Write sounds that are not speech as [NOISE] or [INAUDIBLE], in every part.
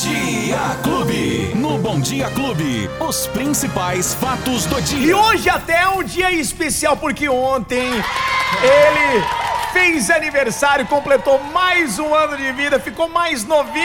Dia Clube. No Bom Dia Clube, os principais fatos do dia. E hoje até é um dia especial porque ontem ele fez aniversário, completou mais um ano de vida, ficou mais novinho.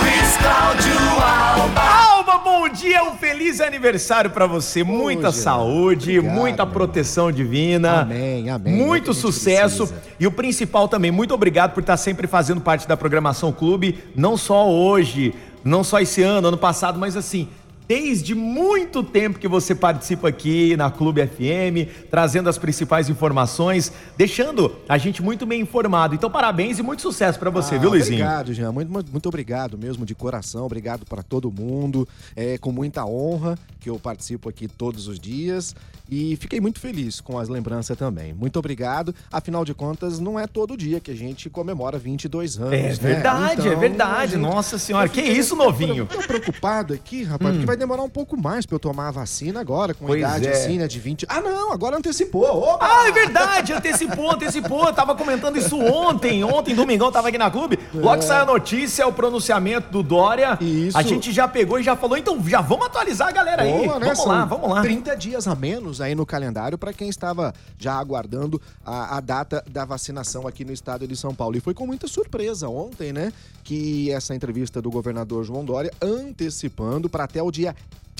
Luiz Cláudio Alba. Alba, bom dia, um feliz aniversário pra você. Muita saúde, Obrigado, muita proteção divina. Amém, amém. É Muito gente sucesso. precisa. E o principal também, muito obrigado por estar sempre fazendo parte da programação Clube, não só hoje, não só esse ano, ano passado, mas assim, desde muito tempo que você participa aqui na Clube FM, trazendo as principais informações, deixando a gente muito bem informado. Então, parabéns e muito sucesso pra você, Ah, viu, Luizinho? Obrigado, Jean. Muito, muito, obrigado mesmo, de coração. Obrigado para todo mundo. É com muita honra que eu participo aqui todos os dias. E fiquei muito feliz com as lembranças também. Muito obrigado. Afinal de contas, não é todo dia que a gente comemora 22 anos. É né? verdade, é Então, verdade. a gente- Nossa senhora, Eu que fiquei- isso, novinho? Eu tô preocupado aqui, rapaz, porque vai demorar um pouco mais pra eu tomar a vacina agora, com Pois idade é. assim, né, de 20. Ah, não, agora antecipou. Opa! Ah, é verdade, antecipou, antecipou. Eu tava comentando isso ontem. Ontem, domingão, tava aqui na clube. Logo que saiu a notícia, o pronunciamento do Dória. Isso. A gente já pegou e já falou, então já vamos atualizar a galera aí. Boa, né? Vamos São lá, vamos lá. 30 dias a menos aí no calendário para quem estava já aguardando a, a data da vacinação aqui no estado de São Paulo. E foi com muita surpresa ontem, né? Que essa entrevista do governador João Dória antecipando para até o dia dia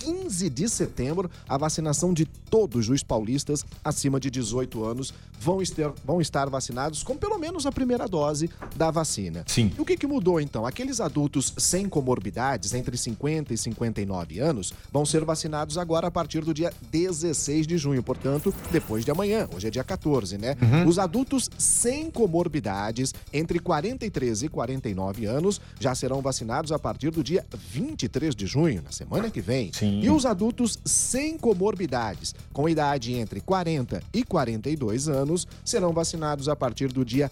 15 de setembro a vacinação de todos os paulistas acima de 18 anos vão estar, vão estar vacinados com pelo menos a primeira dose da vacina. Sim. E o que, que mudou então? Aqueles adultos sem comorbidades, entre 50 e 59 anos, vão ser vacinados agora a partir do dia 16 de junho, portanto, depois de amanhã. Hoje é dia 14, né? Os adultos sem comorbidades, entre 43 e 49 anos, já serão vacinados a partir do dia 23 de junho, na semana que vem. Sim. E os adultos sem comorbidades, com idade entre 40 e 42 anos, serão vacinados a partir do dia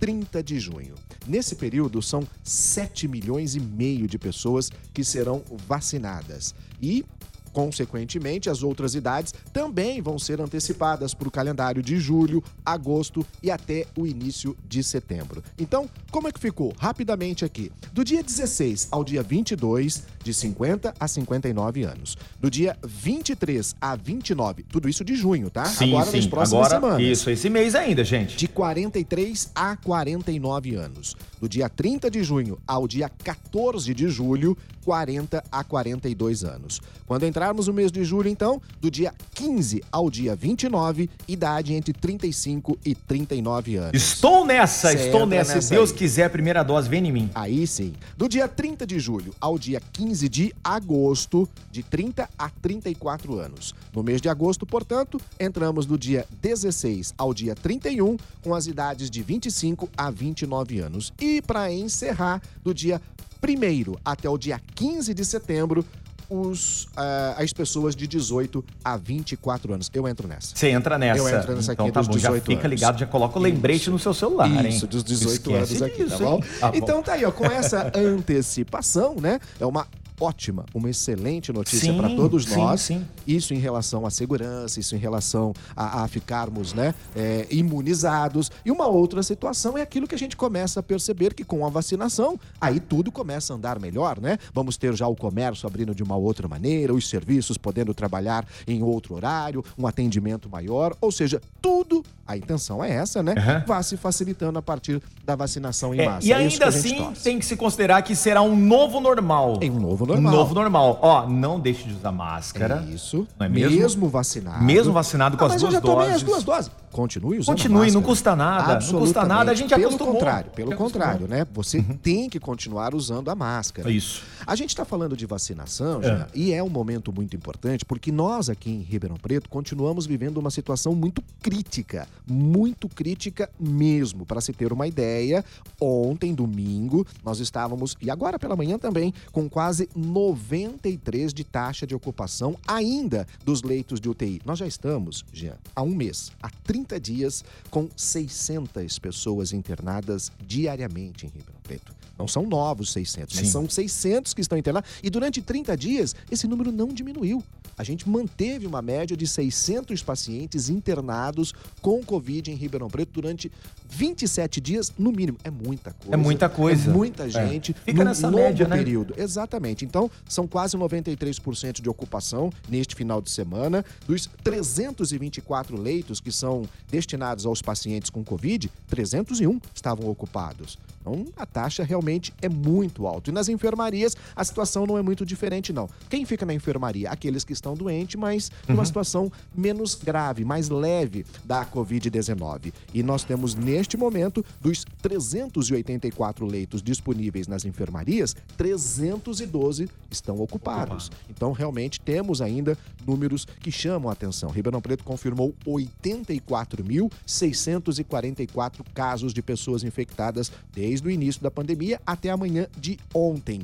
30 de junho. Nesse período, são 7 milhões e meio de pessoas que serão vacinadas. E, consequentemente, as outras idades também vão ser antecipadas para o calendário de julho, agosto e até o início de setembro. Então, como é que ficou? Rapidamente aqui. Do dia 16 ao dia 22, de 50 a 59 anos. Do dia 23 a 29, tudo isso de junho, tá? Sim, Agora nas sim. próximas Agora, semanas isso, esse mês ainda, gente. de 43 a 49 anos. Do dia 30 de junho ao dia 14 de julho, 40 a 42 anos. Quando entrarmos no mês de julho, então, do dia 15 ao dia 29, idade entre 35 e 39 anos. Estou nessa, Cê estou entra nessa. Se nessa Deus aí. quiser, a primeira dose vem em mim. Aí sim. Do dia 30 de julho ao dia 15 de agosto, de 30 a 34 anos. No mês de agosto, portanto, entramos do dia 16 ao dia 31, com as idades de 25 a 29 anos. E para encerrar, do dia 1 até o dia 15 de setembro, os, ah, as pessoas de 18 a 24 anos. Eu entro nessa. Você entra nessa. Eu entro nessa então aqui tá dos bom, já 18 fica anos. ligado, já coloca o lembrete Isso. no seu celular, hein? Isso, dos 18 Esquece anos aqui, disso, tá bom? hein? Tá bom. Então tá aí, ó, com essa [LAUGHS] antecipação, né? É uma ótima, uma excelente notícia para todos nós. sim. Isso em relação à segurança, isso em relação a, a ficarmos, né, é, imunizados. E uma outra situação é aquilo que a gente começa a perceber que com a vacinação, aí tudo começa a andar melhor, né? Vamos ter já o comércio abrindo de uma outra maneira, os serviços podendo trabalhar em outro horário, um atendimento maior, ou seja, tudo, a intenção é essa, né? Aham. Vai se facilitando a partir da vacinação em É, massa. e É que ainda gente assim, tem que se considerar que será um novo normal. Um novo Um normal. novo normal. Ó, não deixe de usar máscara. Isso. Não é mesmo? vacinado. Mesmo vacinado com Ah, as mas duas eu já tomei doses. as duas doses. Continue usando Continue, máscara. não custa nada, não custa nada, a gente pelo acostumou. contrário, pelo contrário. Uhum. né? Você tem que continuar usando a máscara. Isso. A gente está falando de vacinação, já, e é um momento muito importante, porque nós aqui em Ribeirão Preto continuamos vivendo uma situação muito crítica, muito crítica mesmo. Para se ter uma ideia, ontem, domingo, nós estávamos, e agora pela manhã também, com quase 93 de taxa de ocupação ainda dos leitos de UTI. Nós já estamos, Jean, há um mês, há 30 dias, com 600 pessoas internadas diariamente em Ribeirão Preto. Não são novos 600, mas são 600 que estão internados. E durante 30 dias, esse número não diminuiu. A gente manteve uma média de 600 pacientes internados com Covid em Ribeirão Preto durante 27 dias, no mínimo. É muita coisa. É muita coisa. É muita gente. É. Fica nessa média, né? período. Exatamente. Então, são quase 93% de ocupação neste final de semana. Dos 324 leitos que são destinados aos pacientes com Covid, 301 estavam ocupados. Então, a taxa realmente é muito alta. E nas enfermarias, a situação não é muito diferente, não. Quem fica na enfermaria? Aqueles que estão doentes, mas numa situação menos grave, mais leve da Covid-19. E nós temos, neste momento, dos 384 leitos disponíveis nas enfermarias, 312 estão ocupados. Então, realmente, temos ainda números que chamam a atenção. Ribeirão Preto confirmou 84.644 casos de pessoas infectadas desde o início da pandemia até amanhã de ontem.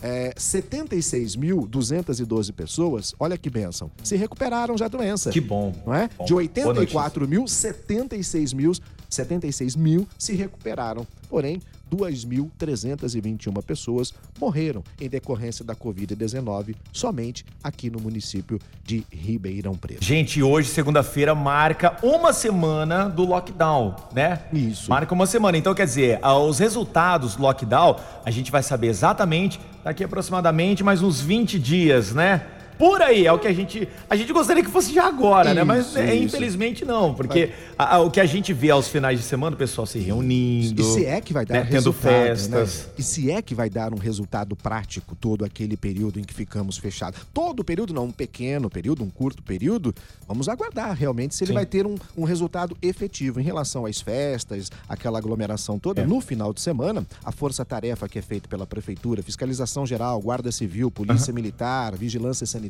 É, 76.212 pessoas, olha que benção, se recuperaram já da doença. Que bom. Não é? Bom. De Boa 84 mil, 76 mil, 76 mil se recuperaram. Porém, 2.321 pessoas morreram em decorrência da Covid-19 somente aqui no município de Ribeirão Preto. Gente, hoje, segunda-feira, marca uma semana do lockdown, né? Isso. Marca uma semana. Então, quer dizer, os resultados do lockdown, a gente vai saber exatamente daqui aproximadamente mais uns 20 dias, né? Por aí, é o que a gente. A gente gostaria que fosse já agora, né? Mas Isso, é, isso. infelizmente não, porque a- a- o que a gente vê aos finais de semana, o pessoal se reunindo. E se é que vai dar né, tendo resultado, festas. né? E se é que vai dar um resultado prático todo aquele período em que ficamos fechados. Todo o período, não um pequeno período, um curto período, vamos aguardar realmente se ele Sim. vai ter um, um resultado efetivo em relação às festas, aquela aglomeração toda. É. No final de semana, a força-tarefa que é feita pela Prefeitura, Fiscalização Geral, Guarda Civil, Polícia Militar, Vigilância Sanitária,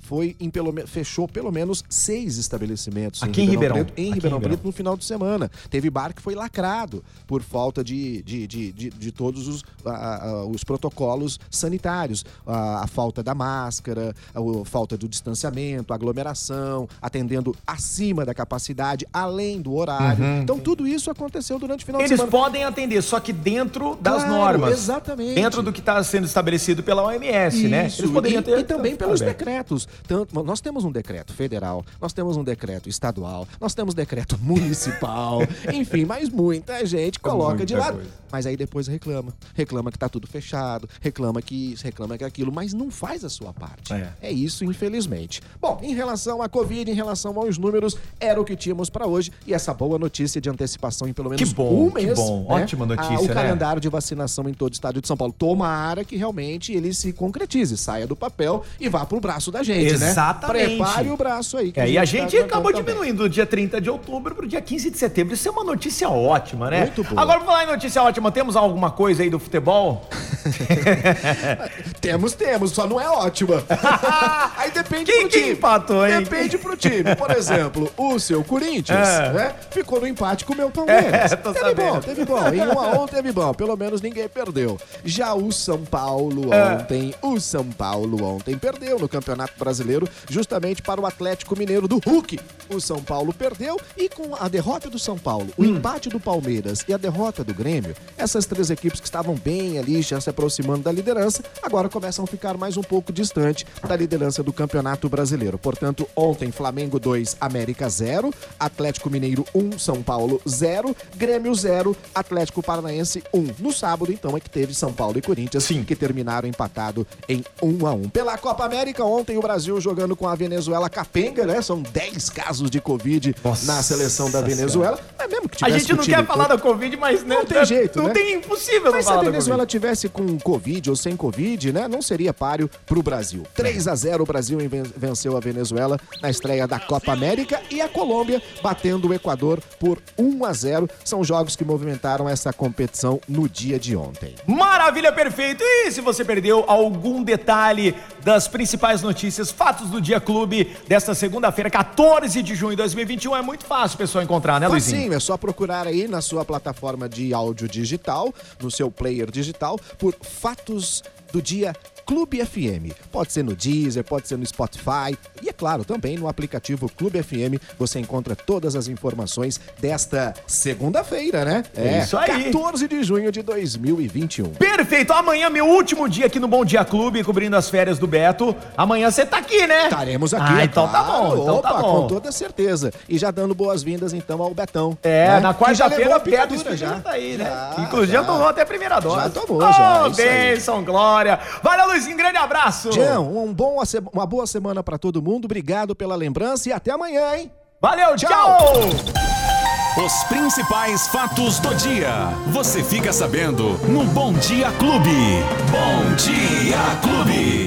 foi em pelo fechou pelo menos seis estabelecimentos Aqui em Ribeirão. Preto, em Aqui em Ribeirão Ribeirão. Preto no final de semana. Teve bar que foi lacrado por falta de, de, de, de, de todos os, a- a- os protocolos sanitários. A, a falta da máscara, a, falta do distanciamento, aglomeração, atendendo acima da capacidade, além do horário. então, tudo isso aconteceu durante o final Uhum. Eles de semana. podem atender, só que dentro das Claro, normas. exatamente. Dentro do que está sendo estabelecido pela OMS, né? Isso, Eles poderiam e, ter. e também aberto. decretos. Tanto, nós temos um decreto federal, nós temos um decreto estadual, nós temos decreto [LAUGHS] municipal, enfim, mas muita gente coloca de muita lado. coisa. Mas aí depois reclama. Reclama que tá tudo fechado, reclama que isso, reclama que aquilo, mas não faz a sua parte. É. isso, infelizmente. Bom, em relação à Covid, em relação aos números, era o que tínhamos para hoje. E essa boa notícia de antecipação em pelo menos Que bom, um que mês. bom. né? Ótima notícia, o né? calendário de vacinação em todo o estado de São Paulo. Tomara que realmente ele se concretize, saia do papel e vá pro braço da gente, né? Exatamente. Prepare o braço aí. É, e a tá gente aguardando acabou diminuindo do dia 30 de outubro pro dia 15 de setembro. Isso é uma notícia ótima, né? Muito boa. Agora, pra falar em notícia ótima, temos alguma coisa aí do futebol? [LAUGHS] Temos, temos, só não é ótima. [LAUGHS] aí depende Quem pro time. empatou, hein? Depende pro time. Por exemplo, o seu Corinthians, É. né? Ficou no empate com o meu Palmeiras. [LAUGHS] É, tô teve sabendo. bom, teve bom. Em um a um teve bom. Pelo menos ninguém perdeu. Já o São Paulo É. ontem, o São Paulo ontem perdeu no Campeonato Brasileiro, justamente para o Atlético Mineiro do Hulk. O São Paulo perdeu e com a derrota do São Paulo, o Hum. empate do Palmeiras e a derrota do Grêmio, essas três equipes que estavam bem ali, já se aproximando da liderança, agora começam a ficar mais um pouco distante da liderança do Campeonato Brasileiro. Portanto, ontem Flamengo 2, América 0, Atlético Mineiro 1, São Paulo 0, Grêmio 0, Atlético Paranaense 1. No sábado, então, é que teve São Paulo e Corinthians, Sim. que terminaram empatado em 1 a 1. Pela Copa América, ontem o Brasil jogando com a Venezuela capenga, né? São 10 casos de Covid Nossa na seleção da Venezuela. É mesmo que A tivesse gente não quer falar todo. da Covid, mas né, Não tem jeito, Não né? tem impossível Mas não se a falar da Venezuela Covid. tivesse com Covid ou sem Covid, né? Não seria páreo pro Brasil. 3 a 0 o Brasil ven- venceu a Venezuela na estreia da Copa América e a Colômbia batendo o Equador por 1 a 0. São jogos que movimentaram essa competição no dia de ontem. Maravilha, perfeito. E se você perdeu algum detalhe das principais notícias, fatos do Dia Clube desta segunda-feira, 14 de junho de 2021, é muito fácil, pessoal, encontrar, né, Luizinho? Facinho, é só procurar aí na sua plataforma de áudio digital, no seu player digital, por Fatos do Dia Clube FM. Pode ser no Deezer, pode ser no Spotify e, é claro, também no aplicativo Clube FM você encontra todas as informações desta segunda-feira, né? É isso aí. 14 de junho de 2021. Perfeito. Amanhã, meu último dia aqui no Bom Dia Clube, cobrindo as férias do Beto. Amanhã você tá aqui, né? Estaremos aqui. Ah, é então tá claro. bom. Então Opa, tá bom. com toda certeza. E já dando boas-vindas, então, ao Betão. É, né? na quarta-feira o Beto já tá aí, né? Já, Inclusive já. tomou até a primeira dose. Já tomou, oh, já, aí. bênção, glória. Valeu, Luizinho, grande abraço. Jean, um bom, uma boa semana pra todo mundo. Obrigado pela lembrança e até amanhã, hein? Valeu, Tchau. tchau. Os principais fatos do dia. Você fica sabendo no Bom Dia Clube. Bom Dia Clube.